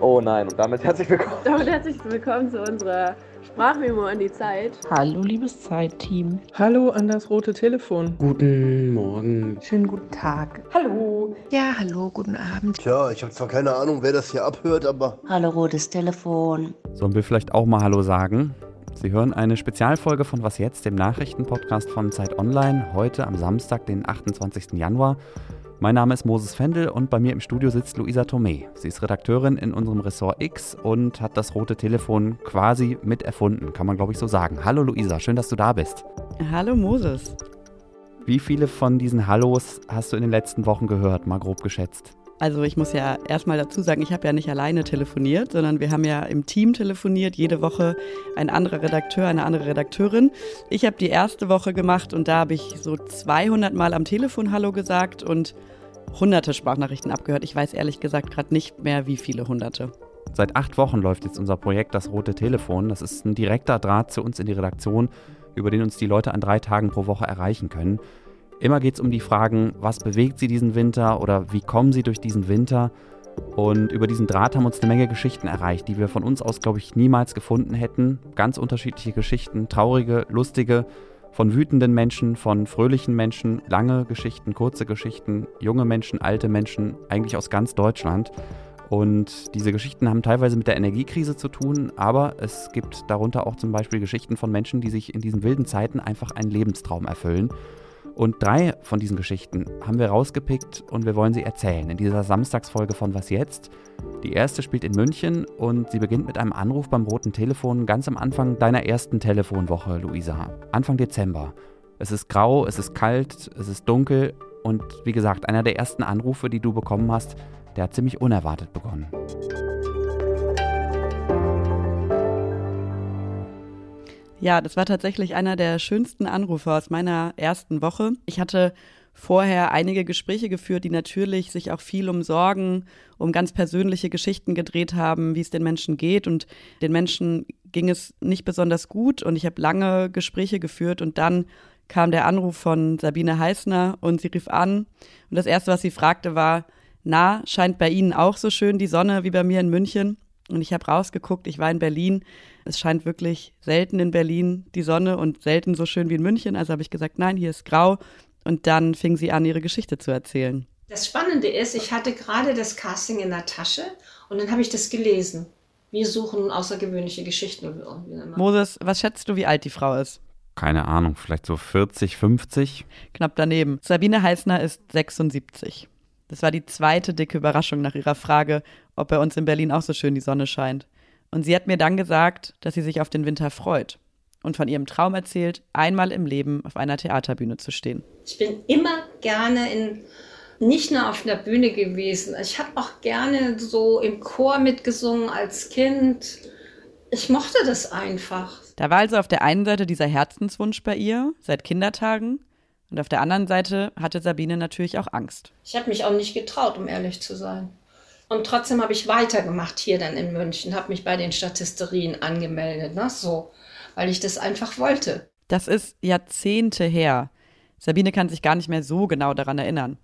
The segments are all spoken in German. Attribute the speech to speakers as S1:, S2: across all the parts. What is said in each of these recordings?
S1: Oh nein, und damit herzlich willkommen.
S2: Damit herzlich willkommen zu unserer Sprachmemo an die Zeit.
S3: Hallo, liebes Zeitteam.
S4: Hallo an das rote Telefon.
S5: Guten Morgen.
S3: Schönen guten Tag.
S6: Hallo.
S7: Ja, hallo, guten Abend.
S8: Tja, ich habe zwar keine Ahnung, wer das hier abhört, aber.
S7: Hallo, rotes Telefon.
S5: Sollen wir vielleicht auch mal Hallo sagen? Sie hören eine Spezialfolge von Was jetzt, dem Nachrichtenpodcast von Zeit Online, heute am Samstag, den 28. Januar. Mein Name ist Moses Fendel und bei mir im Studio sitzt Luisa Tomé. Sie ist Redakteurin in unserem Ressort X und hat das rote Telefon quasi mit erfunden, kann man glaube ich so sagen. Hallo Luisa, schön, dass du da bist.
S9: Hallo Moses.
S5: Wie viele von diesen Hallos hast du in den letzten Wochen gehört, mal grob geschätzt?
S9: Also ich muss ja erstmal dazu sagen, ich habe ja nicht alleine telefoniert, sondern wir haben ja im Team telefoniert, jede Woche ein anderer Redakteur, eine andere Redakteurin. Ich habe die erste Woche gemacht und da habe ich so 200 Mal am Telefon Hallo gesagt und hunderte Sprachnachrichten abgehört. Ich weiß ehrlich gesagt gerade nicht mehr, wie viele hunderte.
S5: Seit acht Wochen läuft jetzt unser Projekt Das Rote Telefon. Das ist ein direkter Draht zu uns in die Redaktion, über den uns die Leute an drei Tagen pro Woche erreichen können. Immer geht es um die Fragen, was bewegt sie diesen Winter oder wie kommen sie durch diesen Winter. Und über diesen Draht haben uns eine Menge Geschichten erreicht, die wir von uns aus, glaube ich, niemals gefunden hätten. Ganz unterschiedliche Geschichten, traurige, lustige, von wütenden Menschen, von fröhlichen Menschen, lange Geschichten, kurze Geschichten, junge Menschen, alte Menschen, eigentlich aus ganz Deutschland. Und diese Geschichten haben teilweise mit der Energiekrise zu tun, aber es gibt darunter auch zum Beispiel Geschichten von Menschen, die sich in diesen wilden Zeiten einfach einen Lebenstraum erfüllen. Und drei von diesen Geschichten haben wir rausgepickt und wir wollen sie erzählen in dieser Samstagsfolge von Was jetzt? Die erste spielt in München und sie beginnt mit einem Anruf beim roten Telefon ganz am Anfang deiner ersten Telefonwoche, Luisa. Anfang Dezember. Es ist grau, es ist kalt, es ist dunkel und wie gesagt, einer der ersten Anrufe, die du bekommen hast, der hat ziemlich unerwartet begonnen.
S9: Ja, das war tatsächlich einer der schönsten Anrufe aus meiner ersten Woche. Ich hatte vorher einige Gespräche geführt, die natürlich sich auch viel um Sorgen, um ganz persönliche Geschichten gedreht haben, wie es den Menschen geht. Und den Menschen ging es nicht besonders gut. Und ich habe lange Gespräche geführt und dann kam der Anruf von Sabine Heißner und sie rief an. Und das Erste, was sie fragte, war, na, scheint bei Ihnen auch so schön die Sonne wie bei mir in München? Und ich habe rausgeguckt, ich war in Berlin. Es scheint wirklich selten in Berlin die Sonne und selten so schön wie in München. Also habe ich gesagt, nein, hier ist grau. Und dann fing sie an, ihre Geschichte zu erzählen.
S6: Das Spannende ist, ich hatte gerade das Casting in der Tasche und dann habe ich das gelesen. Wir suchen außergewöhnliche Geschichten.
S9: Moses, was schätzt du, wie alt die Frau ist?
S5: Keine Ahnung, vielleicht so 40, 50?
S9: Knapp daneben. Sabine Heißner ist 76. Das war die zweite dicke Überraschung nach ihrer Frage, ob bei uns in Berlin auch so schön die Sonne scheint. Und sie hat mir dann gesagt, dass sie sich auf den Winter freut und von ihrem Traum erzählt, einmal im Leben auf einer Theaterbühne zu stehen.
S6: Ich bin immer gerne in nicht nur auf einer Bühne gewesen. Ich habe auch gerne so im Chor mitgesungen als Kind. Ich mochte das einfach.
S9: Da war also auf der einen Seite dieser Herzenswunsch bei ihr seit Kindertagen und auf der anderen Seite hatte Sabine natürlich auch Angst.
S6: Ich habe mich auch nicht getraut, um ehrlich zu sein. Und trotzdem habe ich weitergemacht hier dann in München, habe mich bei den Statisterien angemeldet, ne? so, weil ich das einfach wollte.
S9: Das ist Jahrzehnte her. Sabine kann sich gar nicht mehr so genau daran erinnern.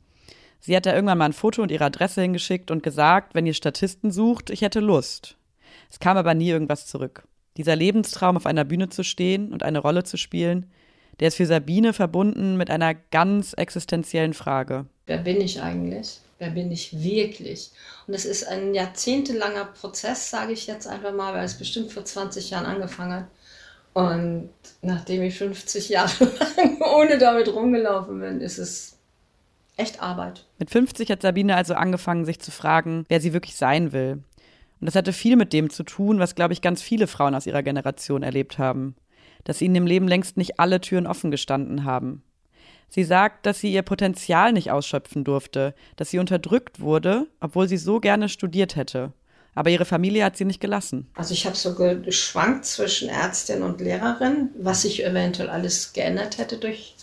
S9: Sie hat da irgendwann mal ein Foto und ihre Adresse hingeschickt und gesagt, wenn ihr Statisten sucht, ich hätte Lust. Es kam aber nie irgendwas zurück. Dieser Lebenstraum, auf einer Bühne zu stehen und eine Rolle zu spielen, der ist für Sabine verbunden mit einer ganz existenziellen Frage.
S6: Wer bin ich eigentlich? Wer bin ich wirklich? Und es ist ein jahrzehntelanger Prozess, sage ich jetzt einfach mal, weil es bestimmt vor 20 Jahren angefangen hat. Und nachdem ich 50 Jahre lang ohne damit rumgelaufen bin, ist es echt Arbeit.
S9: Mit 50 hat Sabine also angefangen, sich zu fragen, wer sie wirklich sein will. Und das hatte viel mit dem zu tun, was, glaube ich, ganz viele Frauen aus ihrer Generation erlebt haben. Dass ihnen im Leben längst nicht alle Türen offen gestanden haben. Sie sagt, dass sie ihr Potenzial nicht ausschöpfen durfte, dass sie unterdrückt wurde, obwohl sie so gerne studiert hätte. Aber ihre Familie hat sie nicht gelassen.
S6: Also ich habe so geschwankt zwischen Ärztin und Lehrerin, was sich eventuell alles geändert hätte durch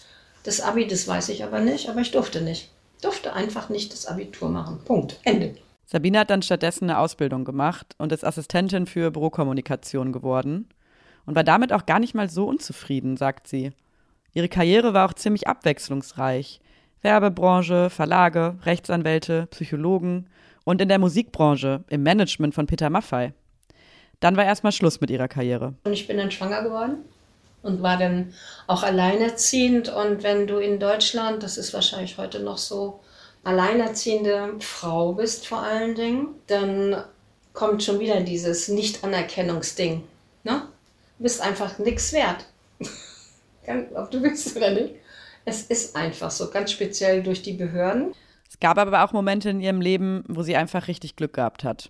S6: das Abi, das weiß ich aber nicht, aber ich durfte nicht. Durfte einfach nicht das Abitur machen. Punkt. Ende.
S9: Sabine hat dann stattdessen eine Ausbildung gemacht und ist Assistentin für Bürokommunikation geworden und war damit auch gar nicht mal so unzufrieden, sagt sie. Ihre Karriere war auch ziemlich abwechslungsreich. Werbebranche, Verlage, Rechtsanwälte, Psychologen und in der Musikbranche, im Management von Peter Maffay. Dann war erstmal Schluss mit ihrer Karriere.
S6: Und ich bin dann schwanger geworden und war dann auch alleinerziehend. Und wenn du in Deutschland, das ist wahrscheinlich heute noch so, alleinerziehende Frau bist vor allen Dingen, dann kommt schon wieder dieses Nicht-Anerkennungsding. Ne? Bist einfach nichts wert. Ob du willst oder nicht. Es ist einfach so, ganz speziell durch die Behörden.
S9: Es gab aber auch Momente in ihrem Leben, wo sie einfach richtig Glück gehabt hat.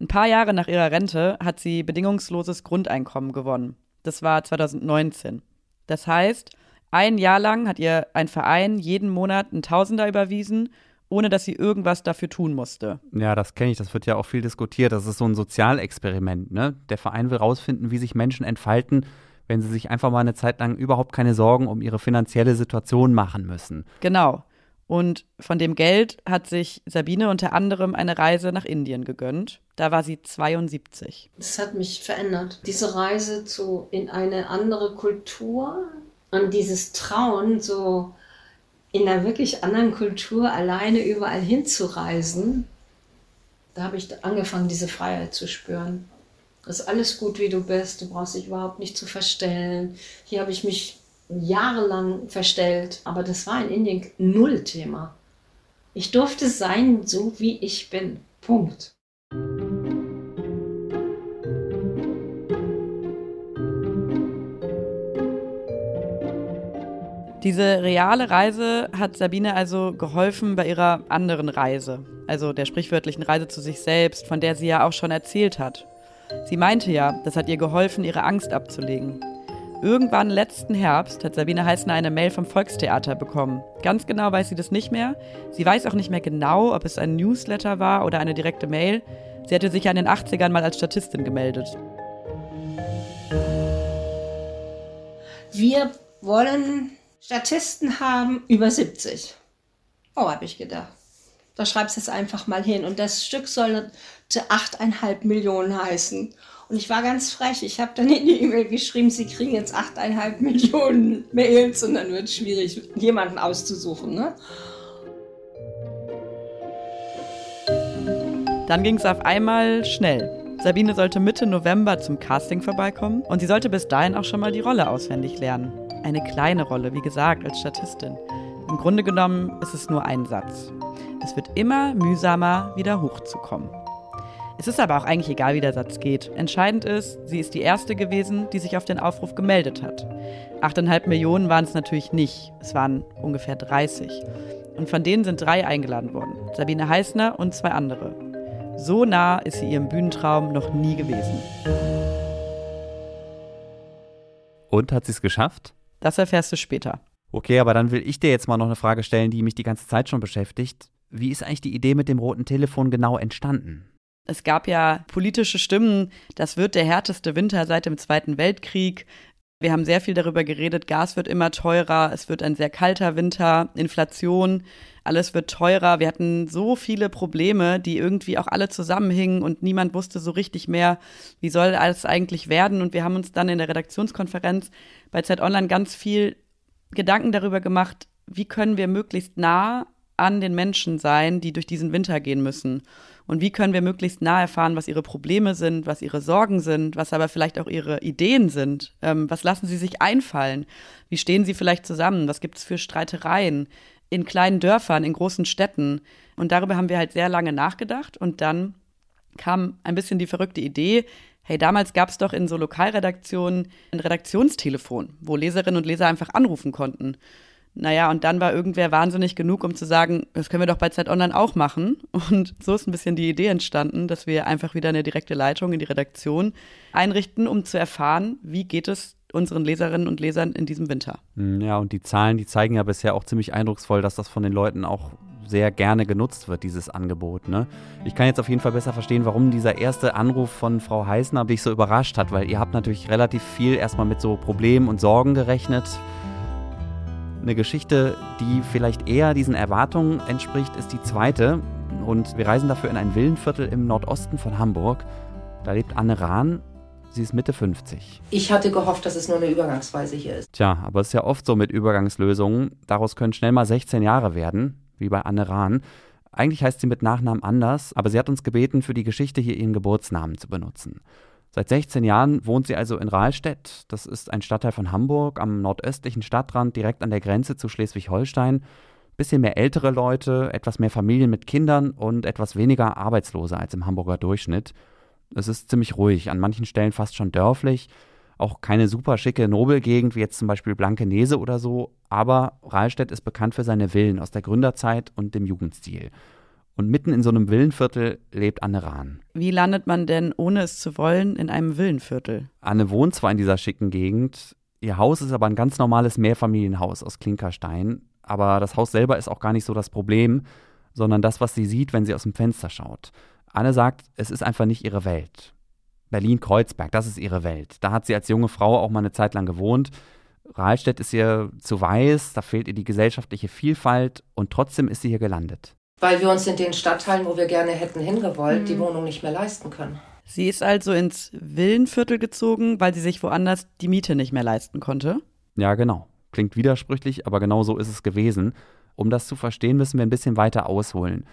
S9: Ein paar Jahre nach ihrer Rente hat sie bedingungsloses Grundeinkommen gewonnen. Das war 2019. Das heißt, ein Jahr lang hat ihr ein Verein jeden Monat einen Tausender überwiesen, ohne dass sie irgendwas dafür tun musste.
S5: Ja, das kenne ich, das wird ja auch viel diskutiert. Das ist so ein Sozialexperiment. Ne? Der Verein will rausfinden, wie sich Menschen entfalten, wenn sie sich einfach mal eine Zeit lang überhaupt keine Sorgen um ihre finanzielle Situation machen müssen.
S9: Genau. Und von dem Geld hat sich Sabine unter anderem eine Reise nach Indien gegönnt. Da war sie 72.
S6: Das hat mich verändert. Diese Reise zu, in eine andere Kultur und dieses Trauen, so in einer wirklich anderen Kultur alleine überall hinzureisen, da habe ich angefangen, diese Freiheit zu spüren. Es ist alles gut, wie du bist. Du brauchst dich überhaupt nicht zu verstellen. Hier habe ich mich jahrelang verstellt, aber das war in Indien null Thema. Ich durfte sein, so wie ich bin. Punkt.
S9: Diese reale Reise hat Sabine also geholfen bei ihrer anderen Reise, also der sprichwörtlichen Reise zu sich selbst, von der sie ja auch schon erzählt hat. Sie meinte ja, das hat ihr geholfen, ihre Angst abzulegen. Irgendwann letzten Herbst hat Sabine Heißner eine Mail vom Volkstheater bekommen. Ganz genau weiß sie das nicht mehr. Sie weiß auch nicht mehr genau, ob es ein Newsletter war oder eine direkte Mail. Sie hatte sich ja in den 80ern mal als Statistin gemeldet.
S6: Wir wollen Statisten haben über 70. Oh, habe ich gedacht. Da schreibst du es einfach mal hin. Und das Stück sollte 8,5 Millionen heißen. Und ich war ganz frech. Ich habe dann in die E-Mail geschrieben, sie kriegen jetzt 8,5 Millionen Mails und dann wird es schwierig, jemanden auszusuchen. Ne?
S9: Dann ging es auf einmal schnell. Sabine sollte Mitte November zum Casting vorbeikommen und sie sollte bis dahin auch schon mal die Rolle auswendig lernen. Eine kleine Rolle, wie gesagt, als Statistin. Im Grunde genommen ist es nur ein Satz. Es wird immer mühsamer, wieder hochzukommen. Es ist aber auch eigentlich egal, wie der Satz geht. Entscheidend ist, sie ist die erste gewesen, die sich auf den Aufruf gemeldet hat. 8,5 Millionen waren es natürlich nicht. Es waren ungefähr 30. Und von denen sind drei eingeladen worden. Sabine Heißner und zwei andere. So nah ist sie ihrem Bühnentraum noch nie gewesen.
S5: Und hat sie es geschafft?
S9: Das erfährst du später.
S5: Okay, aber dann will ich dir jetzt mal noch eine Frage stellen, die mich die ganze Zeit schon beschäftigt. Wie ist eigentlich die Idee mit dem roten Telefon genau entstanden?
S9: Es gab ja politische Stimmen, das wird der härteste Winter seit dem Zweiten Weltkrieg. Wir haben sehr viel darüber geredet, Gas wird immer teurer, es wird ein sehr kalter Winter, Inflation, alles wird teurer. Wir hatten so viele Probleme, die irgendwie auch alle zusammenhingen und niemand wusste so richtig mehr, wie soll alles eigentlich werden. Und wir haben uns dann in der Redaktionskonferenz bei Zeit Online ganz viel Gedanken darüber gemacht, wie können wir möglichst nah an den Menschen sein, die durch diesen Winter gehen müssen. Und wie können wir möglichst nah erfahren, was ihre Probleme sind, was ihre Sorgen sind, was aber vielleicht auch ihre Ideen sind? Ähm, was lassen sie sich einfallen? Wie stehen sie vielleicht zusammen? Was gibt es für Streitereien in kleinen Dörfern, in großen Städten? Und darüber haben wir halt sehr lange nachgedacht. Und dann kam ein bisschen die verrückte Idee, hey, damals gab es doch in so Lokalredaktionen ein Redaktionstelefon, wo Leserinnen und Leser einfach anrufen konnten. Naja, und dann war irgendwer wahnsinnig genug, um zu sagen, das können wir doch bei Zeit Online auch machen. Und so ist ein bisschen die Idee entstanden, dass wir einfach wieder eine direkte Leitung in die Redaktion einrichten, um zu erfahren, wie geht es unseren Leserinnen und Lesern in diesem Winter.
S5: Hm, ja, und die Zahlen, die zeigen ja bisher auch ziemlich eindrucksvoll, dass das von den Leuten auch sehr gerne genutzt wird, dieses Angebot. Ne? Ich kann jetzt auf jeden Fall besser verstehen, warum dieser erste Anruf von Frau Heißner dich so überrascht hat, weil ihr habt natürlich relativ viel erstmal mit so Problemen und Sorgen gerechnet eine Geschichte, die vielleicht eher diesen Erwartungen entspricht, ist die zweite. Und wir reisen dafür in ein Villenviertel im Nordosten von Hamburg. Da lebt Anne Rahn. Sie ist Mitte 50.
S1: Ich hatte gehofft, dass es nur eine Übergangsweise hier ist.
S5: Tja, aber es ist ja oft so mit Übergangslösungen. Daraus können schnell mal 16 Jahre werden, wie bei Anne Rahn. Eigentlich heißt sie mit Nachnamen anders, aber sie hat uns gebeten, für die Geschichte hier ihren Geburtsnamen zu benutzen. Seit 16 Jahren wohnt sie also in Rahlstedt. Das ist ein Stadtteil von Hamburg am nordöstlichen Stadtrand, direkt an der Grenze zu Schleswig-Holstein. Bisschen mehr ältere Leute, etwas mehr Familien mit Kindern und etwas weniger Arbeitslose als im Hamburger Durchschnitt. Es ist ziemlich ruhig, an manchen Stellen fast schon dörflich. Auch keine super schicke Nobelgegend wie jetzt zum Beispiel Blankenese oder so, aber Rahlstedt ist bekannt für seine Villen aus der Gründerzeit und dem Jugendstil. Und mitten in so einem Villenviertel lebt Anne Rahn.
S9: Wie landet man denn, ohne es zu wollen, in einem Villenviertel?
S5: Anne wohnt zwar in dieser schicken Gegend, ihr Haus ist aber ein ganz normales Mehrfamilienhaus aus Klinkerstein. Aber das Haus selber ist auch gar nicht so das Problem, sondern das, was sie sieht, wenn sie aus dem Fenster schaut. Anne sagt, es ist einfach nicht ihre Welt. Berlin-Kreuzberg, das ist ihre Welt. Da hat sie als junge Frau auch mal eine Zeit lang gewohnt. Rahlstedt ist ihr zu weiß, da fehlt ihr die gesellschaftliche Vielfalt und trotzdem ist sie hier gelandet
S1: weil wir uns in den Stadtteilen, wo wir gerne hätten hingewollt, mhm. die Wohnung nicht mehr leisten können.
S9: Sie ist also ins Villenviertel gezogen, weil sie sich woanders die Miete nicht mehr leisten konnte?
S5: Ja, genau. Klingt widersprüchlich, aber genau so ist es gewesen. Um das zu verstehen, müssen wir ein bisschen weiter ausholen.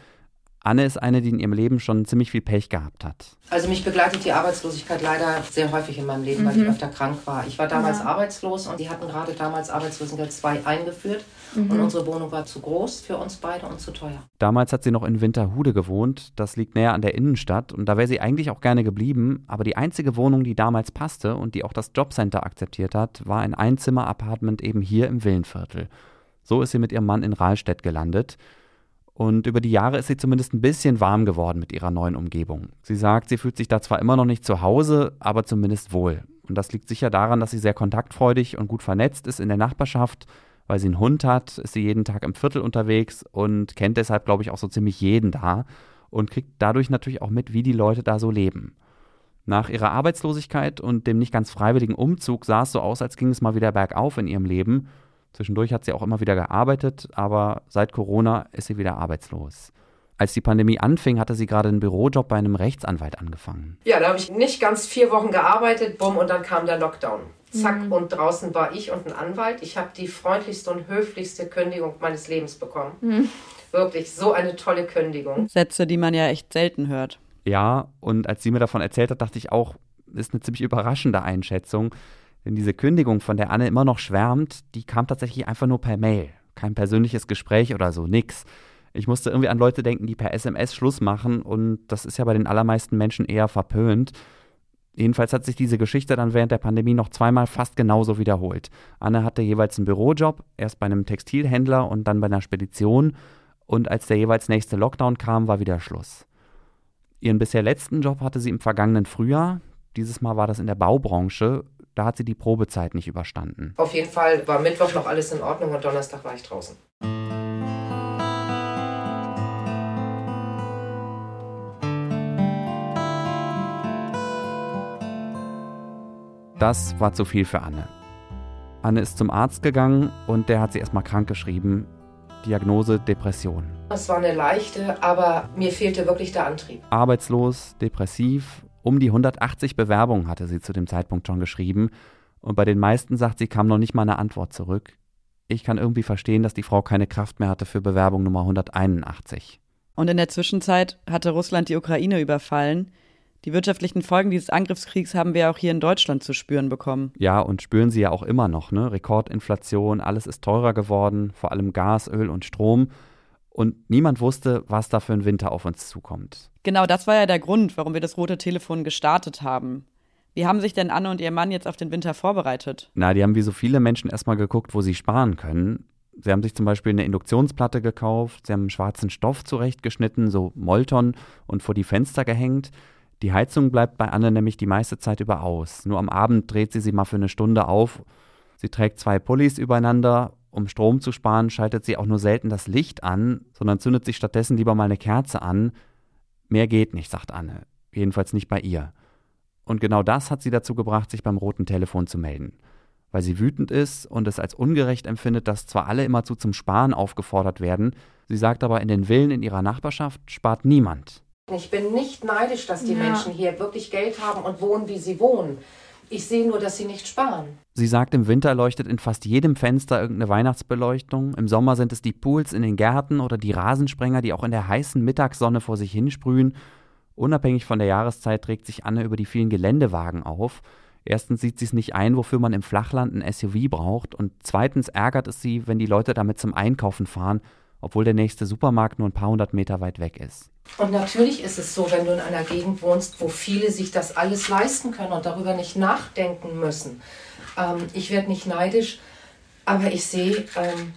S5: Anne ist eine, die in ihrem Leben schon ziemlich viel Pech gehabt hat.
S1: Also mich begleitet die Arbeitslosigkeit leider sehr häufig in meinem Leben, mhm. weil ich mhm. öfter krank war. Ich war damals ja. arbeitslos und die hatten gerade damals Arbeitslosengeld 2 eingeführt. Mhm. Und unsere Wohnung war zu groß für uns beide und zu teuer.
S5: Damals hat sie noch in Winterhude gewohnt. Das liegt näher an der Innenstadt. Und da wäre sie eigentlich auch gerne geblieben. Aber die einzige Wohnung, die damals passte und die auch das Jobcenter akzeptiert hat, war ein Einzimmer-Apartment eben hier im Villenviertel. So ist sie mit ihrem Mann in Rahlstedt gelandet. Und über die Jahre ist sie zumindest ein bisschen warm geworden mit ihrer neuen Umgebung. Sie sagt, sie fühlt sich da zwar immer noch nicht zu Hause, aber zumindest wohl. Und das liegt sicher daran, dass sie sehr kontaktfreudig und gut vernetzt ist in der Nachbarschaft. Weil sie einen Hund hat, ist sie jeden Tag im Viertel unterwegs und kennt deshalb, glaube ich, auch so ziemlich jeden da und kriegt dadurch natürlich auch mit, wie die Leute da so leben. Nach ihrer Arbeitslosigkeit und dem nicht ganz freiwilligen Umzug sah es so aus, als ging es mal wieder bergauf in ihrem Leben Zwischendurch hat sie auch immer wieder gearbeitet, aber seit Corona ist sie wieder arbeitslos. Als die Pandemie anfing, hatte sie gerade einen Bürojob bei einem Rechtsanwalt angefangen.
S1: Ja, da habe ich nicht ganz vier Wochen gearbeitet, bumm, und dann kam der Lockdown. Zack, mhm. und draußen war ich und ein Anwalt. Ich habe die freundlichste und höflichste Kündigung meines Lebens bekommen. Mhm. Wirklich, so eine tolle Kündigung.
S9: Sätze, die man ja echt selten hört.
S5: Ja, und als sie mir davon erzählt hat, dachte ich auch, das ist eine ziemlich überraschende Einschätzung. Denn diese Kündigung, von der Anne immer noch schwärmt, die kam tatsächlich einfach nur per Mail. Kein persönliches Gespräch oder so, nix. Ich musste irgendwie an Leute denken, die per SMS Schluss machen und das ist ja bei den allermeisten Menschen eher verpönt. Jedenfalls hat sich diese Geschichte dann während der Pandemie noch zweimal fast genauso wiederholt. Anne hatte jeweils einen Bürojob, erst bei einem Textilhändler und dann bei einer Spedition. Und als der jeweils nächste Lockdown kam, war wieder Schluss. Ihren bisher letzten Job hatte sie im vergangenen Frühjahr. Dieses Mal war das in der Baubranche da hat sie die Probezeit nicht überstanden.
S1: Auf jeden Fall war Mittwoch noch alles in Ordnung und Donnerstag war ich draußen.
S5: Das war zu viel für Anne. Anne ist zum Arzt gegangen und der hat sie erstmal krank geschrieben. Diagnose Depression.
S1: Es war eine leichte, aber mir fehlte wirklich der Antrieb.
S5: Arbeitslos, depressiv um die 180 Bewerbungen hatte sie zu dem Zeitpunkt schon geschrieben und bei den meisten sagt sie, kam noch nicht mal eine Antwort zurück. Ich kann irgendwie verstehen, dass die Frau keine Kraft mehr hatte für Bewerbung Nummer 181.
S9: Und in der Zwischenzeit hatte Russland die Ukraine überfallen. Die wirtschaftlichen Folgen dieses Angriffskriegs haben wir auch hier in Deutschland zu spüren bekommen.
S5: Ja, und spüren sie ja auch immer noch. Ne? Rekordinflation, alles ist teurer geworden, vor allem Gas, Öl und Strom und niemand wusste, was da für ein Winter auf uns zukommt.
S9: Genau, das war ja der Grund, warum wir das rote Telefon gestartet haben. Wie haben sich denn Anne und ihr Mann jetzt auf den Winter vorbereitet?
S5: Na, die haben wie so viele Menschen erstmal geguckt, wo sie sparen können. Sie haben sich zum Beispiel eine Induktionsplatte gekauft, sie haben einen schwarzen Stoff zurechtgeschnitten, so Molton, und vor die Fenster gehängt. Die Heizung bleibt bei Anne nämlich die meiste Zeit über aus. Nur am Abend dreht sie sie mal für eine Stunde auf. Sie trägt zwei Pullis übereinander um Strom zu sparen, schaltet sie auch nur selten das Licht an, sondern zündet sich stattdessen lieber mal eine Kerze an. Mehr geht nicht, sagt Anne. Jedenfalls nicht bei ihr. Und genau das hat sie dazu gebracht, sich beim roten Telefon zu melden. Weil sie wütend ist und es als ungerecht empfindet, dass zwar alle immerzu zum Sparen aufgefordert werden, sie sagt aber, in den Villen in ihrer Nachbarschaft spart niemand.
S1: Ich bin nicht neidisch, dass die ja. Menschen hier wirklich Geld haben und wohnen, wie sie wohnen. Ich sehe nur, dass sie nicht sparen.
S5: Sie sagt, im Winter leuchtet in fast jedem Fenster irgendeine Weihnachtsbeleuchtung. Im Sommer sind es die Pools in den Gärten oder die Rasensprenger, die auch in der heißen Mittagssonne vor sich hinsprühen. Unabhängig von der Jahreszeit trägt sich Anne über die vielen Geländewagen auf. Erstens sieht sie es nicht ein, wofür man im Flachland ein SUV braucht. Und zweitens ärgert es sie, wenn die Leute damit zum Einkaufen fahren, obwohl der nächste Supermarkt nur ein paar hundert Meter weit weg ist.
S1: Und natürlich ist es so, wenn du in einer Gegend wohnst, wo viele sich das alles leisten können und darüber nicht nachdenken müssen. Ähm, ich werde nicht neidisch, aber ich sehe, ähm,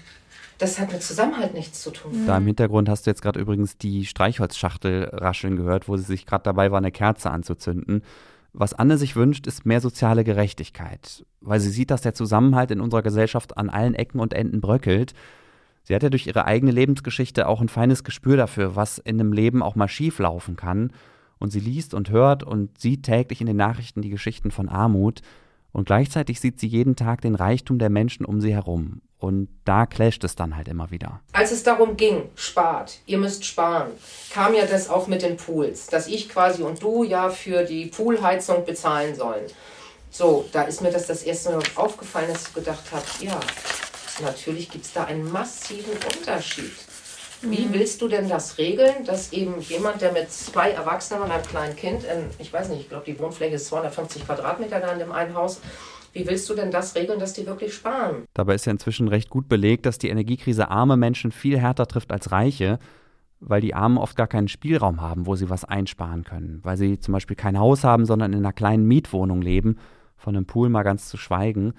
S1: das hat mit Zusammenhalt nichts zu tun.
S5: Da im Hintergrund hast du jetzt gerade übrigens die Streichholzschachtel rascheln gehört, wo sie sich gerade dabei war, eine Kerze anzuzünden. Was Anne sich wünscht, ist mehr soziale Gerechtigkeit, weil sie sieht, dass der Zusammenhalt in unserer Gesellschaft an allen Ecken und Enden bröckelt. Sie hat ja durch ihre eigene Lebensgeschichte auch ein feines Gespür dafür, was in einem Leben auch mal schief laufen kann. Und sie liest und hört und sieht täglich in den Nachrichten die Geschichten von Armut. Und gleichzeitig sieht sie jeden Tag den Reichtum der Menschen um sie herum. Und da clasht es dann halt immer wieder.
S1: Als es darum ging, spart, ihr müsst sparen, kam ja das auch mit den Pools, dass ich quasi und du ja für die Poolheizung bezahlen sollen. So, da ist mir das das erste Mal aufgefallen, dass ich gedacht habe, ja, natürlich gibt es da einen massiven Unterschied. Wie willst du denn das regeln, dass eben jemand, der mit zwei Erwachsenen und einem kleinen Kind, in, ich weiß nicht, ich glaube, die Wohnfläche ist 250 Quadratmeter da in dem einen Haus, wie willst du denn das regeln, dass die wirklich sparen?
S5: Dabei ist ja inzwischen recht gut belegt, dass die Energiekrise arme Menschen viel härter trifft als reiche, weil die Armen oft gar keinen Spielraum haben, wo sie was einsparen können, weil sie zum Beispiel kein Haus haben, sondern in einer kleinen Mietwohnung leben, von einem Pool mal ganz zu schweigen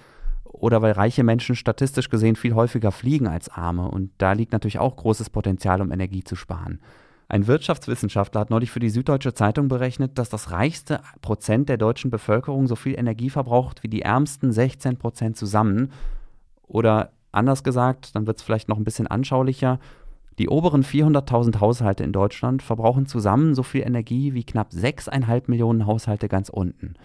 S5: oder weil reiche Menschen statistisch gesehen viel häufiger fliegen als arme und da liegt natürlich auch großes Potenzial, um Energie zu sparen. Ein Wirtschaftswissenschaftler hat neulich für die Süddeutsche Zeitung berechnet, dass das reichste Prozent der deutschen Bevölkerung so viel Energie verbraucht wie die ärmsten 16 Prozent zusammen. Oder anders gesagt, dann wird es vielleicht noch ein bisschen anschaulicher, die oberen 400.000 Haushalte in Deutschland verbrauchen zusammen so viel Energie wie knapp 6,5 Millionen Haushalte ganz unten.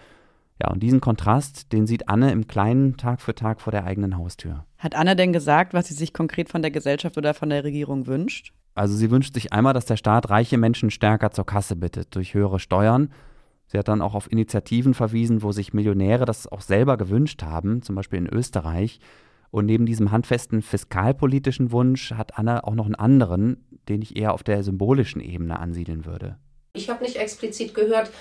S5: Ja, und diesen Kontrast, den sieht Anne im Kleinen Tag für Tag vor der eigenen Haustür.
S9: Hat Anne denn gesagt, was sie sich konkret von der Gesellschaft oder von der Regierung wünscht?
S5: Also sie wünscht sich einmal, dass der Staat reiche Menschen stärker zur Kasse bittet durch höhere Steuern. Sie hat dann auch auf Initiativen verwiesen, wo sich Millionäre das auch selber gewünscht haben, zum Beispiel in Österreich. Und neben diesem handfesten fiskalpolitischen Wunsch hat Anne auch noch einen anderen, den ich eher auf der symbolischen Ebene ansiedeln würde.
S1: Ich habe nicht explizit gehört,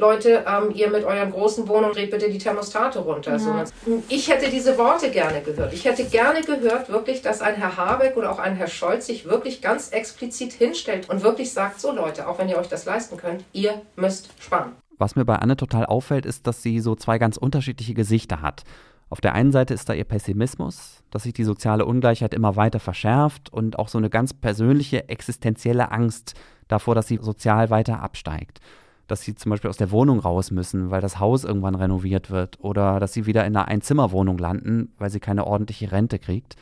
S1: Leute, ähm, ihr mit euren großen Wohnungen dreht bitte die Thermostate runter. Ja. So, ich hätte diese Worte gerne gehört. Ich hätte gerne gehört, wirklich, dass ein Herr Habeck oder auch ein Herr Scholz sich wirklich ganz explizit hinstellt und wirklich sagt, so Leute, auch wenn ihr euch das leisten könnt, ihr müsst sparen.
S5: Was mir bei Anne total auffällt, ist, dass sie so zwei ganz unterschiedliche Gesichter hat. Auf der einen Seite ist da ihr Pessimismus, dass sich die soziale Ungleichheit immer weiter verschärft und auch so eine ganz persönliche existenzielle Angst davor, dass sie sozial weiter absteigt dass sie zum Beispiel aus der Wohnung raus müssen, weil das Haus irgendwann renoviert wird oder dass sie wieder in einer Einzimmerwohnung landen, weil sie keine ordentliche Rente kriegt.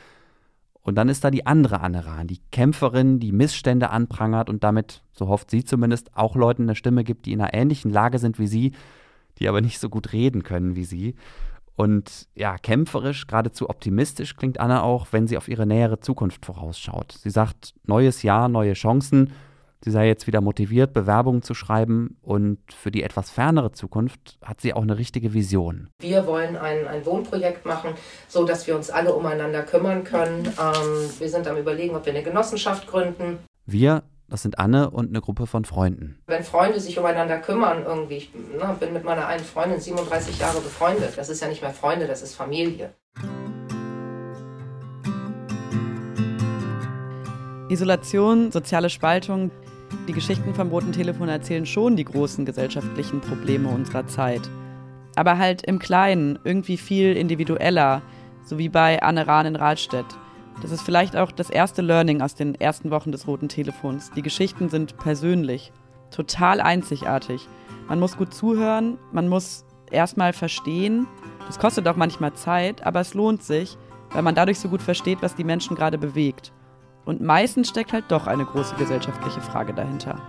S5: Und dann ist da die andere Anne Rahn, die Kämpferin, die Missstände anprangert und damit, so hofft sie zumindest, auch Leuten eine Stimme gibt, die in einer ähnlichen Lage sind wie sie, die aber nicht so gut reden können wie sie. Und ja, kämpferisch, geradezu optimistisch klingt Anna auch, wenn sie auf ihre nähere Zukunft vorausschaut. Sie sagt, neues Jahr, neue Chancen Sie sei jetzt wieder motiviert, Bewerbungen zu schreiben und für die etwas fernere Zukunft hat sie auch eine richtige Vision.
S1: Wir wollen ein, ein Wohnprojekt machen, so dass wir uns alle umeinander kümmern können. Ähm, wir sind am Überlegen, ob wir eine Genossenschaft gründen.
S5: Wir, das sind Anne und eine Gruppe von Freunden.
S1: Wenn Freunde sich umeinander kümmern, irgendwie, ich ne, bin mit meiner einen Freundin 37 Jahre befreundet. Das ist ja nicht mehr Freunde, das ist Familie.
S9: Isolation, soziale Spaltung, die Geschichten vom roten Telefon erzählen schon die großen gesellschaftlichen Probleme unserer Zeit. Aber halt im Kleinen, irgendwie viel individueller, so wie bei Anne Rahn in Rahlstedt. Das ist vielleicht auch das erste Learning aus den ersten Wochen des roten Telefons. Die Geschichten sind persönlich, total einzigartig. Man muss gut zuhören, man muss erstmal verstehen. Das kostet auch manchmal Zeit, aber es lohnt sich, weil man dadurch so gut versteht, was die Menschen gerade bewegt. Und meistens steckt halt doch eine große gesellschaftliche Frage dahinter.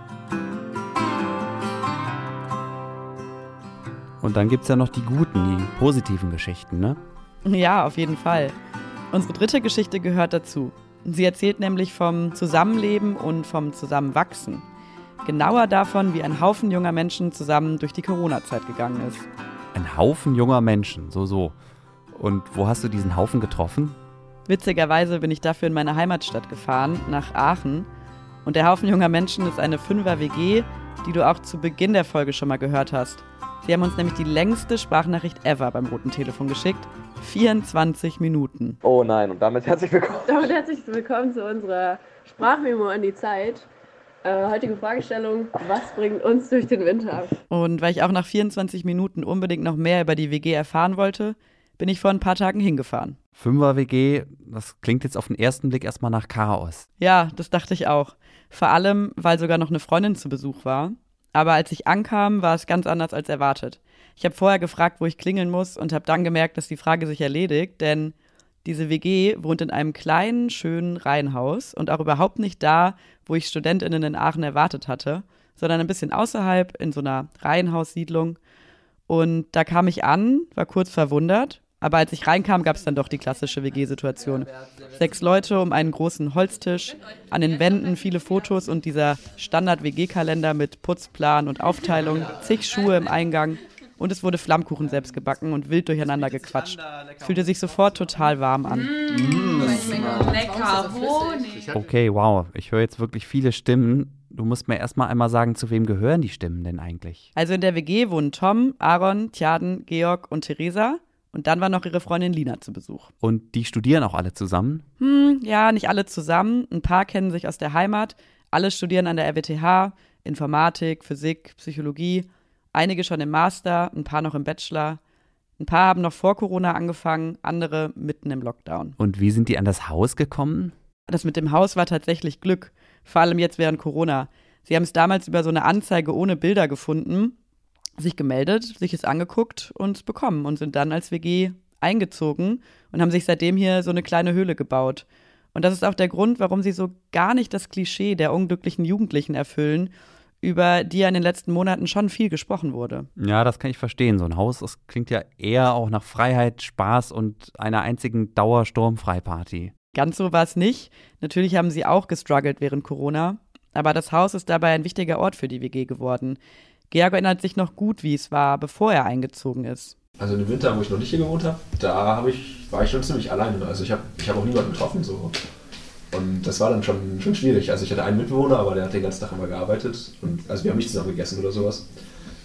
S5: Und dann gibt es ja noch die guten, die positiven Geschichten, ne?
S9: Ja, auf jeden Fall. Unsere dritte Geschichte gehört dazu. Sie erzählt nämlich vom Zusammenleben und vom Zusammenwachsen. Genauer davon, wie ein Haufen junger Menschen zusammen durch die Corona-Zeit gegangen ist.
S5: Ein Haufen junger Menschen, so, so. Und wo hast du diesen Haufen getroffen?
S9: Witzigerweise bin ich dafür in meine Heimatstadt gefahren, nach Aachen. Und der Haufen junger Menschen ist eine Fünfer-WG, die du auch zu Beginn der Folge schon mal gehört hast. Sie haben uns nämlich die längste Sprachnachricht ever beim roten Telefon geschickt. 24 Minuten.
S10: Oh nein, und damit herzlich willkommen.
S2: Damit herzlich willkommen zu unserer Sprachmemo an die Zeit. Äh, heutige Fragestellung: Was bringt uns durch den Winter?
S9: Und weil ich auch nach 24 Minuten unbedingt noch mehr über die WG erfahren wollte, bin ich vor ein paar Tagen hingefahren.
S5: Fünfer-WG, das klingt jetzt auf den ersten Blick erstmal nach Chaos.
S9: Ja, das dachte ich auch. Vor allem, weil sogar noch eine Freundin zu Besuch war. Aber als ich ankam, war es ganz anders als erwartet. Ich habe vorher gefragt, wo ich klingeln muss und habe dann gemerkt, dass die Frage sich erledigt, denn diese WG wohnt in einem kleinen, schönen Reihenhaus und auch überhaupt nicht da, wo ich Studentinnen in Aachen erwartet hatte, sondern ein bisschen außerhalb in so einer Reihenhaussiedlung. Und da kam ich an, war kurz verwundert, aber als ich reinkam, gab es dann doch die klassische WG-Situation. Sechs Leute um einen großen Holztisch, an den Wänden viele Fotos und dieser Standard-WG-Kalender mit Putzplan und Aufteilung, zig Schuhe im Eingang und es wurde Flammkuchen selbst gebacken und wild durcheinander gequatscht. Fühlte sich sofort total warm an.
S11: Mmh, lecker Honig.
S5: Okay, wow. Ich höre jetzt wirklich viele Stimmen. Du musst mir erstmal einmal sagen, zu wem gehören die Stimmen denn eigentlich?
S9: Also in der WG wohnen Tom, Aaron, Tjaden, Georg und Theresa. Und dann war noch ihre Freundin Lina zu Besuch.
S5: Und die studieren auch alle zusammen?
S9: Hm, ja, nicht alle zusammen. Ein paar kennen sich aus der Heimat. Alle studieren an der RWTH, Informatik, Physik, Psychologie. Einige schon im Master, ein paar noch im Bachelor. Ein paar haben noch vor Corona angefangen, andere mitten im Lockdown.
S5: Und wie sind die an das Haus gekommen?
S9: Das mit dem Haus war tatsächlich Glück. Vor allem jetzt während Corona. Sie haben es damals über so eine Anzeige ohne Bilder gefunden sich gemeldet, sich es angeguckt und bekommen und sind dann als WG eingezogen und haben sich seitdem hier so eine kleine Höhle gebaut. Und das ist auch der Grund, warum sie so gar nicht das Klischee der unglücklichen Jugendlichen erfüllen, über die ja in den letzten Monaten schon viel gesprochen wurde.
S5: Ja, das kann ich verstehen. So ein Haus, das klingt ja eher auch nach Freiheit, Spaß und einer einzigen Dauersturmfreiparty.
S9: Ganz so war es nicht. Natürlich haben sie auch gestruggelt während Corona. Aber das Haus ist dabei ein wichtiger Ort für die WG geworden. Georg erinnert sich noch gut, wie es war, bevor er eingezogen ist.
S12: Also im Winter, wo ich noch nicht hier gewohnt habe, da hab ich, war ich schon ziemlich alleine. Also ich habe ich hab auch niemanden getroffen. So. Und das war dann schon, schon schwierig. Also ich hatte einen Mitbewohner, aber der hat den ganzen Tag immer gearbeitet. Und, also wir haben nicht zusammen gegessen oder sowas.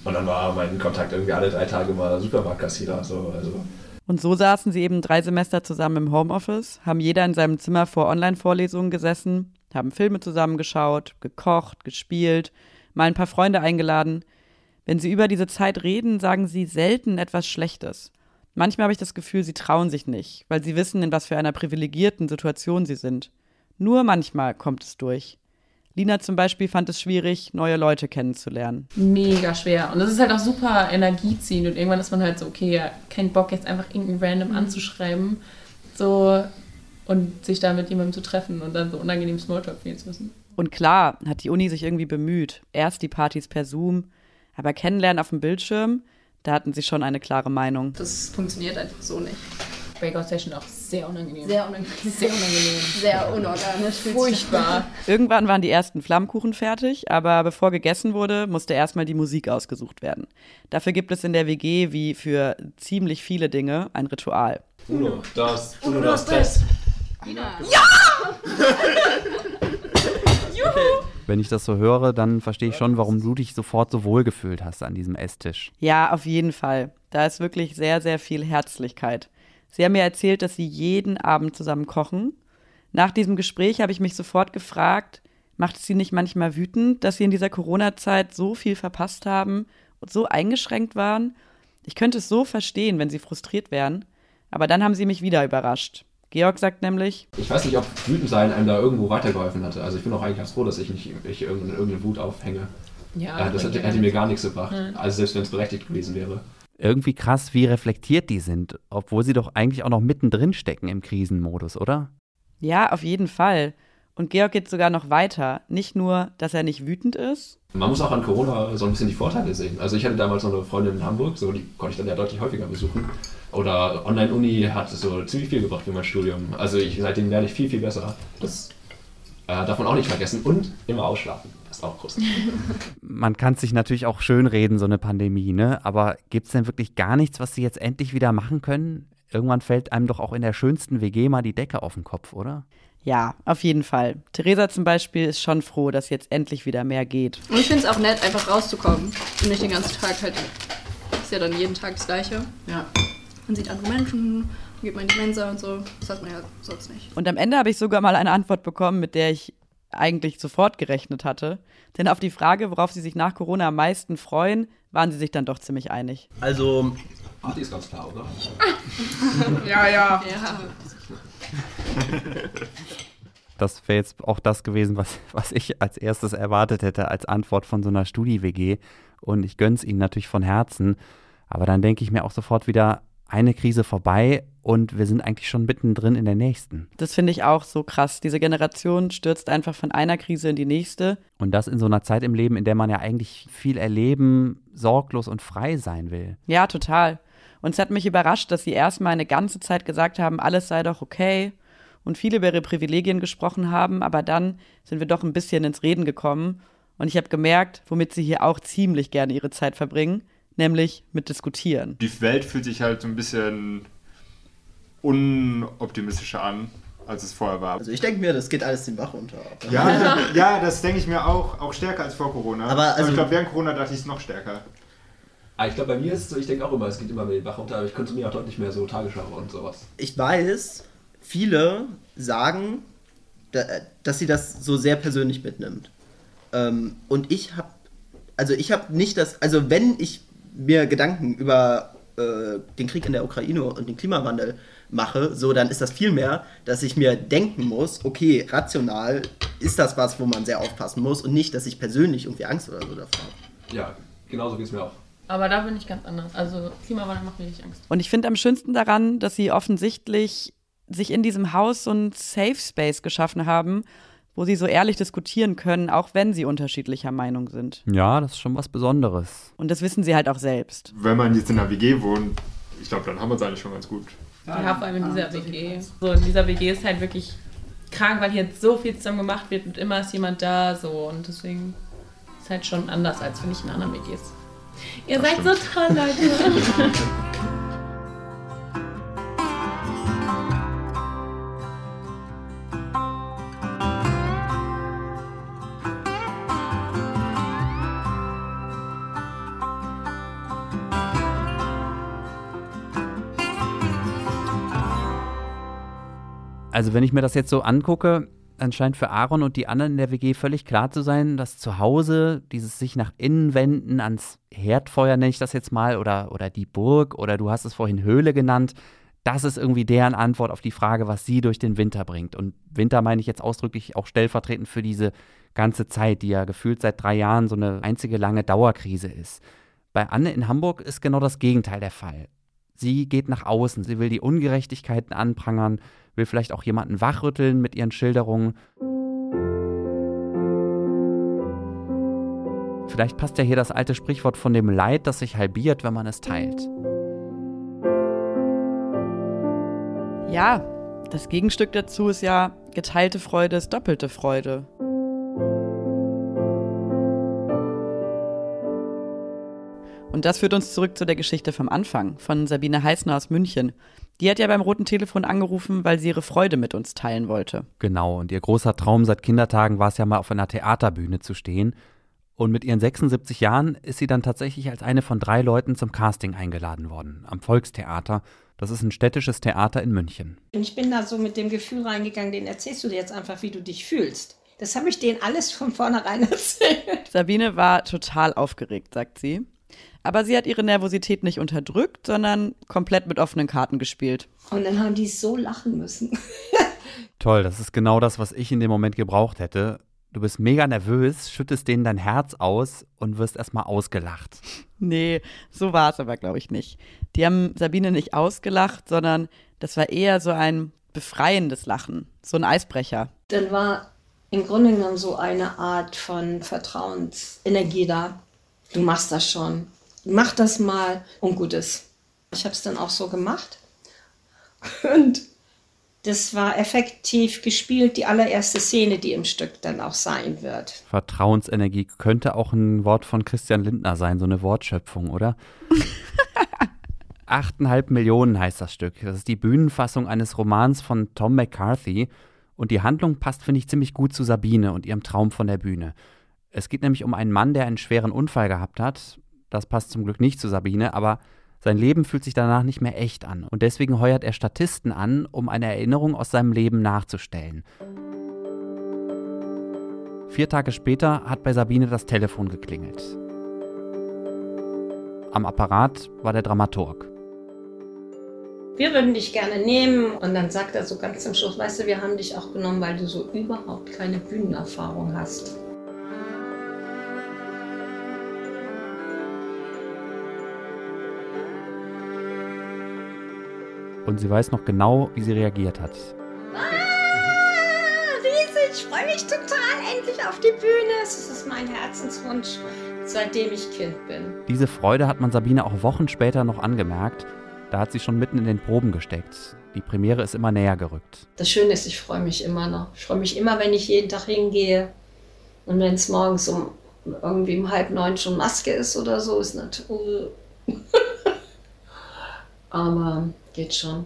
S12: Und dann war mein Kontakt irgendwie alle drei Tage mal Supermarktkassierer. So, also.
S9: Und so saßen sie eben drei Semester zusammen im Homeoffice, haben jeder in seinem Zimmer vor Online-Vorlesungen gesessen, haben Filme zusammengeschaut, gekocht, gespielt, mal ein paar Freunde eingeladen – wenn sie über diese Zeit reden, sagen sie selten etwas Schlechtes. Manchmal habe ich das Gefühl, sie trauen sich nicht, weil sie wissen, in was für einer privilegierten Situation sie sind. Nur manchmal kommt es durch. Lina zum Beispiel fand es schwierig, neue Leute kennenzulernen.
S11: Mega schwer. Und das ist halt auch super energieziehend. Und irgendwann ist man halt so, okay, ja, kein Bock, jetzt einfach irgendeinen random mhm. anzuschreiben. So und sich da mit jemandem zu treffen und dann so unangenehm Smalltalk führen zu müssen.
S9: Und klar hat die Uni sich irgendwie bemüht. Erst die Partys per Zoom, aber kennenlernen auf dem Bildschirm, da hatten sie schon eine klare Meinung.
S11: Das funktioniert einfach so nicht. Breakout Session auch sehr unangenehm.
S13: Sehr unangenehm.
S11: Sehr unangenehm.
S13: Sehr unorganisch.
S11: Furchtbar.
S9: Irgendwann waren die ersten Flammkuchen fertig, aber bevor gegessen wurde, musste erstmal die Musik ausgesucht werden. Dafür gibt es in der WG wie für ziemlich viele Dinge ein Ritual.
S12: Uno, dos, uno, dos, tres.
S11: Ja!
S5: Juhu! Wenn ich das so höre, dann verstehe ich schon, warum du dich sofort so wohl gefühlt hast an diesem Esstisch.
S9: Ja, auf jeden Fall. Da ist wirklich sehr, sehr viel Herzlichkeit. Sie haben mir erzählt, dass sie jeden Abend zusammen kochen. Nach diesem Gespräch habe ich mich sofort gefragt, macht es sie nicht manchmal wütend, dass sie in dieser Corona-Zeit so viel verpasst haben und so eingeschränkt waren? Ich könnte es so verstehen, wenn sie frustriert wären. Aber dann haben sie mich wieder überrascht. Georg sagt nämlich,
S12: ich weiß nicht, ob wütend sein einem da irgendwo weitergeholfen hatte. Also ich bin auch eigentlich ganz froh, dass ich nicht ich irgendeine, irgendeine Wut aufhänge. Ja, das hätte, hätte mir gar nichts gebracht. Mhm. Also selbst wenn es berechtigt gewesen wäre.
S5: Irgendwie krass, wie reflektiert die sind, obwohl sie doch eigentlich auch noch mittendrin stecken im Krisenmodus, oder?
S9: Ja, auf jeden Fall. Und Georg geht sogar noch weiter. Nicht nur, dass er nicht wütend ist.
S12: Man muss auch an Corona so ein bisschen die Vorteile sehen. Also ich hatte damals noch eine Freundin in Hamburg, so die konnte ich dann ja deutlich häufiger besuchen. Oder Online-Uni hat so ziemlich viel gebracht für mein Studium. Also ich, seitdem lerne ich viel, viel besser. Das Äh, darf man auch nicht vergessen. Und immer ausschlafen. Das ist auch groß.
S5: Man kann es sich natürlich auch schön reden, so eine Pandemie, ne? Aber gibt es denn wirklich gar nichts, was sie jetzt endlich wieder machen können? Irgendwann fällt einem doch auch in der schönsten WG mal die Decke auf den Kopf, oder?
S9: Ja, auf jeden Fall. Theresa zum Beispiel ist schon froh, dass jetzt endlich wieder mehr geht.
S2: Und ich finde es auch nett, einfach rauszukommen und nicht den ganzen Tag halt. Ist ja dann jeden Tag das Gleiche. Ja. Man sieht andere Menschen, geht man in die Mensa und so. Das hat man ja sonst nicht.
S9: Und am Ende habe ich sogar mal eine Antwort bekommen, mit der ich eigentlich sofort gerechnet hatte. Denn auf die Frage, worauf sie sich nach Corona am meisten freuen, waren sie sich dann doch ziemlich einig.
S10: Also.
S12: Party ist ganz klar, oder?
S2: ja, ja.
S6: Ja.
S5: Das wäre jetzt auch das gewesen, was, was ich als erstes erwartet hätte, als Antwort von so einer Studi-WG. Und ich gönn's ihnen natürlich von Herzen. Aber dann denke ich mir auch sofort wieder, eine Krise vorbei und wir sind eigentlich schon mittendrin in der nächsten.
S9: Das finde ich auch so krass. Diese Generation stürzt einfach von einer Krise in die nächste.
S5: Und das in so einer Zeit im Leben, in der man ja eigentlich viel erleben, sorglos und frei sein will.
S9: Ja, total. Und es hat mich überrascht, dass sie erstmal eine ganze Zeit gesagt haben, alles sei doch okay und viele über ihre Privilegien gesprochen haben, aber dann sind wir doch ein bisschen ins Reden gekommen und ich habe gemerkt, womit sie hier auch ziemlich gerne ihre Zeit verbringen, nämlich mit Diskutieren.
S13: Die Welt fühlt sich halt so ein bisschen unoptimistischer an, als es vorher war.
S10: Also ich denke mir, das geht alles den Bach runter.
S13: Ja, ja das denke ich mir auch, auch stärker als vor Corona.
S10: Aber also-
S13: ich glaube, während Corona dachte ich es noch stärker.
S12: Ah, ich glaube, bei mir ist es so, ich denke auch immer, es geht immer mit den Bach runter, aber ich konsumiere auch deutlich mehr so Tagesschau und sowas.
S10: Ich weiß, viele sagen, da- dass sie das so sehr persönlich mitnimmt. Ähm, und ich habe, also ich habe nicht das, also wenn ich mir Gedanken über äh, den Krieg in der Ukraine und den Klimawandel mache, so dann ist das vielmehr, dass ich mir denken muss, okay, rational ist das was, wo man sehr aufpassen muss und nicht, dass ich persönlich irgendwie Angst oder so davor habe.
S12: Ja, genauso geht es mir auch.
S11: Aber da bin ich ganz anders. Also Klimawandel macht mir nicht Angst.
S9: Und ich finde am schönsten daran, dass sie offensichtlich sich in diesem Haus so ein Safe Space geschaffen haben, wo sie so ehrlich diskutieren können, auch wenn sie unterschiedlicher Meinung sind.
S5: Ja, das ist schon was Besonderes.
S9: Und das wissen sie halt auch selbst.
S13: Wenn man jetzt in einer WG wohnt, ich glaube, dann haben wir es eigentlich schon ganz gut.
S11: Ja, vor allem in dieser WG. So, in dieser WG ist halt wirklich krank, weil hier jetzt so viel zusammen gemacht wird und immer ist jemand da, so. Und deswegen ist halt schon anders, als finde ich in anderen WGs. Ihr seid so toll, Leute.
S5: Also wenn ich mir das jetzt so angucke, dann scheint für Aaron und die anderen in der WG völlig klar zu sein, dass zu Hause dieses sich nach innen wenden, ans Herdfeuer nenne ich das jetzt mal, oder, oder die Burg, oder du hast es vorhin Höhle genannt, das ist irgendwie deren Antwort auf die Frage, was sie durch den Winter bringt. Und Winter meine ich jetzt ausdrücklich auch stellvertretend für diese ganze Zeit, die ja gefühlt seit drei Jahren so eine einzige lange Dauerkrise ist. Bei Anne in Hamburg ist genau das Gegenteil der Fall. Sie geht nach außen, sie will die Ungerechtigkeiten anprangern, will vielleicht auch jemanden wachrütteln mit ihren Schilderungen. Vielleicht passt ja hier das alte Sprichwort von dem Leid, das sich halbiert, wenn man es teilt.
S9: Ja, das Gegenstück dazu ist ja, geteilte Freude ist doppelte Freude. Und das führt uns zurück zu der Geschichte vom Anfang, von Sabine Heißner aus München. Die hat ja beim roten Telefon angerufen, weil sie ihre Freude mit uns teilen wollte.
S5: Genau, und ihr großer Traum seit Kindertagen war es ja mal auf einer Theaterbühne zu stehen. Und mit ihren 76 Jahren ist sie dann tatsächlich als eine von drei Leuten zum Casting eingeladen worden, am Volkstheater. Das ist ein städtisches Theater in München.
S6: Und ich bin da so mit dem Gefühl reingegangen, den erzählst du dir jetzt einfach, wie du dich fühlst. Das habe ich denen alles von vornherein erzählt.
S9: Sabine war total aufgeregt, sagt sie. Aber sie hat ihre Nervosität nicht unterdrückt, sondern komplett mit offenen Karten gespielt.
S6: Und dann haben die so lachen müssen.
S5: Toll, das ist genau das, was ich in dem Moment gebraucht hätte. Du bist mega nervös, schüttest denen dein Herz aus und wirst erstmal ausgelacht.
S9: Nee, so war es aber, glaube ich, nicht. Die haben Sabine nicht ausgelacht, sondern das war eher so ein befreiendes Lachen, so ein Eisbrecher.
S6: Dann war im Grunde genommen so eine Art von Vertrauensenergie da. Du machst das schon. Mach das mal und gut ist. Ich habe es dann auch so gemacht. Und Das war effektiv gespielt, die allererste Szene, die im Stück dann auch sein wird.
S5: Vertrauensenergie könnte auch ein Wort von Christian Lindner sein, so eine Wortschöpfung, oder? Achteinhalb Millionen heißt das Stück. Das ist die Bühnenfassung eines Romans von Tom McCarthy. Und die Handlung passt, finde ich, ziemlich gut zu Sabine und ihrem Traum von der Bühne. Es geht nämlich um einen Mann, der einen schweren Unfall gehabt hat. Das passt zum Glück nicht zu Sabine, aber sein Leben fühlt sich danach nicht mehr echt an. Und deswegen heuert er Statisten an, um eine Erinnerung aus seinem Leben nachzustellen. Vier Tage später hat bei Sabine das Telefon geklingelt. Am Apparat war der Dramaturg.
S6: Wir würden dich gerne nehmen. Und dann sagt er so ganz zum Schluss, weißt du, wir haben dich auch genommen, weil du so überhaupt keine Bühnenerfahrung hast.
S5: Und sie weiß noch genau, wie sie reagiert hat.
S6: Ah, riesig, ich freue mich total endlich auf die Bühne. Es ist mein Herzenswunsch, seitdem ich Kind bin.
S5: Diese Freude hat man Sabine auch Wochen später noch angemerkt. Da hat sie schon mitten in den Proben gesteckt. Die Premiere ist immer näher gerückt.
S6: Das Schöne ist, ich freue mich immer noch. Ich freue mich immer, wenn ich jeden Tag hingehe. Und wenn es morgens um irgendwie um halb neun schon Maske ist oder so, ist natürlich. Aber geht schon.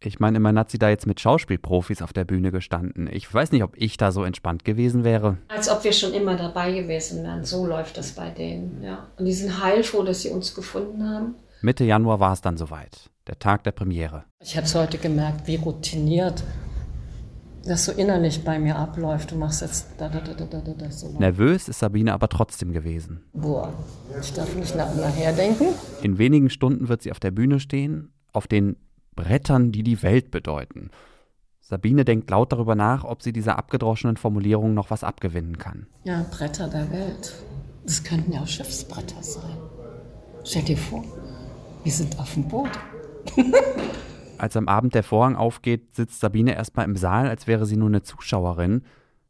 S5: Ich meine, immerhin hat sie da jetzt mit Schauspielprofis auf der Bühne gestanden. Ich weiß nicht, ob ich da so entspannt gewesen wäre.
S6: Als ob wir schon immer dabei gewesen wären. So läuft das bei denen, ja. Und die sind heilfroh, dass sie uns gefunden haben.
S5: Mitte Januar war es dann soweit. Der Tag der Premiere.
S6: Ich habe es heute gemerkt, wie routiniert das so innerlich bei mir abläuft. Du machst jetzt da, da, da, da, da, da, so.
S5: Nervös ist Sabine aber trotzdem gewesen.
S6: Boah, ich darf nicht nach, nachher denken.
S5: In wenigen Stunden wird sie auf der Bühne stehen, auf den Brettern, die die Welt bedeuten. Sabine denkt laut darüber nach, ob sie dieser abgedroschenen Formulierung noch was abgewinnen kann.
S6: Ja, Bretter der Welt. Das könnten ja auch Schiffsbretter sein. Stell dir vor, wir sind auf dem Boot.
S5: Als am Abend der Vorhang aufgeht, sitzt Sabine erstmal im Saal, als wäre sie nur eine Zuschauerin.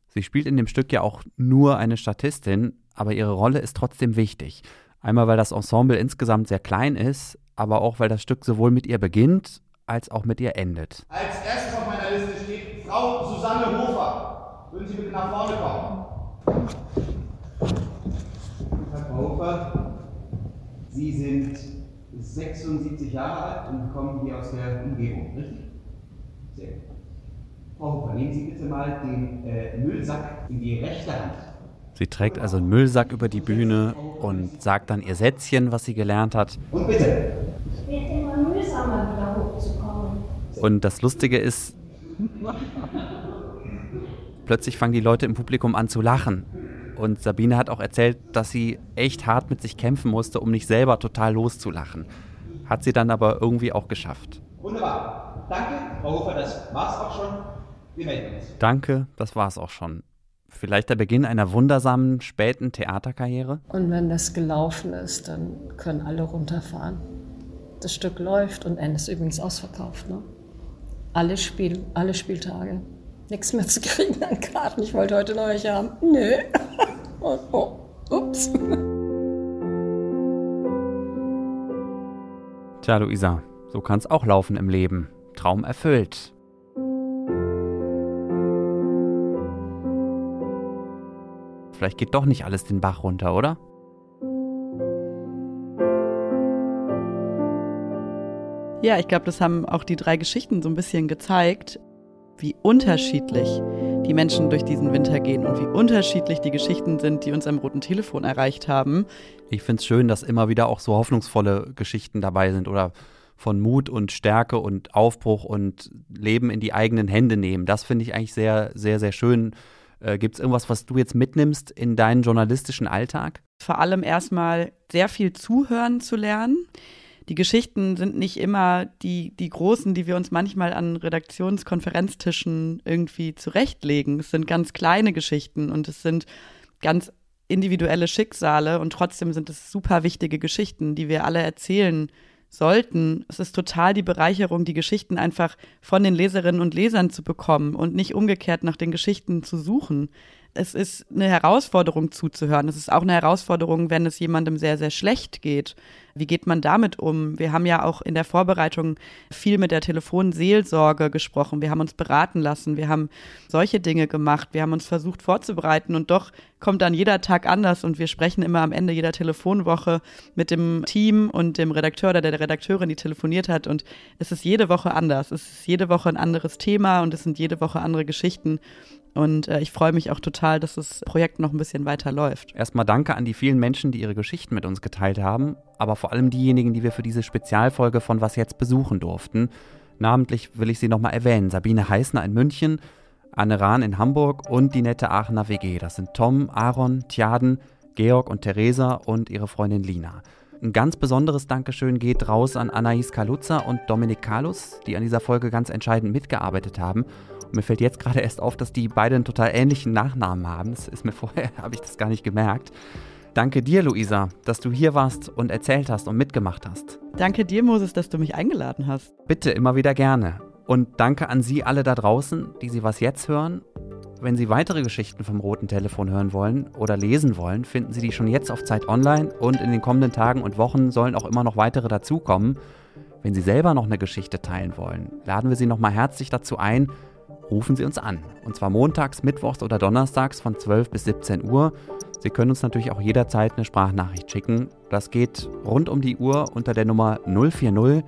S5: Sie spielt in dem Stück ja auch nur eine Statistin, aber ihre Rolle ist trotzdem wichtig. Einmal, weil das Ensemble insgesamt sehr klein ist, aber auch, weil das Stück sowohl mit ihr beginnt, als auch mit ihr endet.
S14: Als erstes auf meiner Liste steht Frau Susanne Hofer. Würden Sie bitte nach vorne kommen? Herr Hofer, Sie sind 76 Jahre alt und kommen hier aus der Umgebung, richtig? Sehr gut. Frau Hofer, nehmen Sie bitte mal den äh, Müllsack in die rechte Hand.
S5: Sie trägt also einen Müllsack über die Bühne und sagt dann ihr Sätzchen, was sie gelernt hat.
S14: Und bitte.
S15: Es wird immer mühsamer, wieder hochzukommen.
S5: Und das Lustige ist, plötzlich fangen die Leute im Publikum an zu lachen. Und Sabine hat auch erzählt, dass sie echt hart mit sich kämpfen musste, um nicht selber total loszulachen. Hat sie dann aber irgendwie auch geschafft.
S14: Wunderbar. Danke, Frau Hofer, das war's auch schon. Wir melden uns.
S5: Danke, das war's auch schon. Vielleicht der Beginn einer wundersamen späten Theaterkarriere?
S6: Und wenn das gelaufen ist, dann können alle runterfahren. Das Stück läuft und Ende ist übrigens ausverkauft. Ne? Alle, Spiel, alle Spieltage. Nichts mehr zu kriegen an Karten. Ich wollte heute noch welche haben. Nö. Oh, oh. Ups.
S5: Tja, Luisa, so kann's auch laufen im Leben. Traum erfüllt. Vielleicht geht doch nicht alles den Bach runter, oder?
S9: Ja, ich glaube, das haben auch die drei Geschichten so ein bisschen gezeigt, wie unterschiedlich die Menschen durch diesen Winter gehen und wie unterschiedlich die Geschichten sind, die uns am roten Telefon erreicht haben.
S5: Ich finde es schön, dass immer wieder auch so hoffnungsvolle Geschichten dabei sind oder von Mut und Stärke und Aufbruch und Leben in die eigenen Hände nehmen. Das finde ich eigentlich sehr, sehr, sehr schön. Äh, Gibt es irgendwas, was du jetzt mitnimmst in deinen journalistischen Alltag?
S9: Vor allem erstmal sehr viel zuhören zu lernen. Die Geschichten sind nicht immer die, die großen, die wir uns manchmal an Redaktionskonferenztischen irgendwie zurechtlegen. Es sind ganz kleine Geschichten und es sind ganz individuelle Schicksale und trotzdem sind es super wichtige Geschichten, die wir alle erzählen sollten. Es ist total die Bereicherung, die Geschichten einfach von den Leserinnen und Lesern zu bekommen und nicht umgekehrt nach den Geschichten zu suchen. Es ist eine Herausforderung zuzuhören. Es ist auch eine Herausforderung, wenn es jemandem sehr, sehr schlecht geht. Wie geht man damit um? Wir haben ja auch in der Vorbereitung viel mit der Telefonseelsorge gesprochen. Wir haben uns beraten lassen. Wir haben solche Dinge gemacht. Wir haben uns versucht vorzubereiten und doch kommt dann jeder Tag anders und wir sprechen immer am Ende jeder Telefonwoche mit dem Team und dem Redakteur oder der Redakteurin, die telefoniert hat und es ist jede Woche anders. Es ist jede Woche ein anderes Thema und es sind jede Woche andere Geschichten. Und äh, ich freue mich auch total, dass das Projekt noch ein bisschen weiter läuft.
S5: Erstmal danke an die vielen Menschen, die ihre Geschichten mit uns geteilt haben, aber vor allem diejenigen, die wir für diese Spezialfolge von Was jetzt besuchen durften. Namentlich will ich sie nochmal erwähnen. Sabine Heißner in München, Anne Rahn in Hamburg und die nette Aachener WG. Das sind Tom, Aaron, Tjaden, Georg und Theresa und ihre Freundin Lina. Ein ganz besonderes Dankeschön geht raus an Anais Kaluza und Dominik Kalus, die an dieser Folge ganz entscheidend mitgearbeitet haben. Und mir fällt jetzt gerade erst auf, dass die beide einen total ähnlichen Nachnamen haben. Das ist mir vorher, habe ich das gar nicht gemerkt. Danke dir, Luisa, dass du hier warst und erzählt hast und mitgemacht hast.
S9: Danke dir, Moses, dass du mich eingeladen hast.
S5: Bitte, immer wieder gerne. Und danke an Sie alle da draußen, die Sie was jetzt hören. Wenn Sie weitere Geschichten vom roten Telefon hören wollen oder lesen wollen, finden Sie die schon jetzt auf Zeit Online und in den kommenden Tagen und Wochen sollen auch immer noch weitere dazukommen. Wenn Sie selber noch eine Geschichte teilen wollen, laden wir Sie nochmal herzlich dazu ein, rufen Sie uns an. Und zwar montags, mittwochs oder donnerstags von 12 bis 17 Uhr. Sie können uns natürlich auch jederzeit eine Sprachnachricht schicken. Das geht rund um die Uhr unter der Nummer 040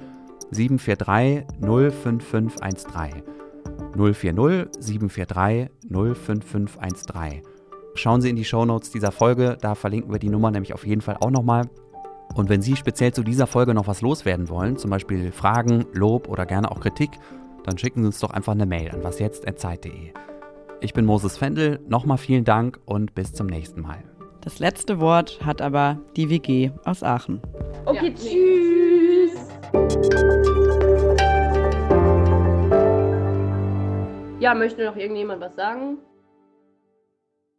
S5: 743 05513. 040 743 05513. Schauen Sie in die Shownotes dieser Folge, da verlinken wir die Nummer nämlich auf jeden Fall auch nochmal. Und wenn Sie speziell zu dieser Folge noch was loswerden wollen, zum Beispiel Fragen, Lob oder gerne auch Kritik, dann schicken Sie uns doch einfach eine Mail an wasjetzt.zeit.de. Ich bin Moses Fendel, nochmal vielen Dank und bis zum nächsten Mal.
S9: Das letzte Wort hat aber die WG aus Aachen.
S16: Okay, tschüss. Ja, möchte noch irgendjemand was sagen?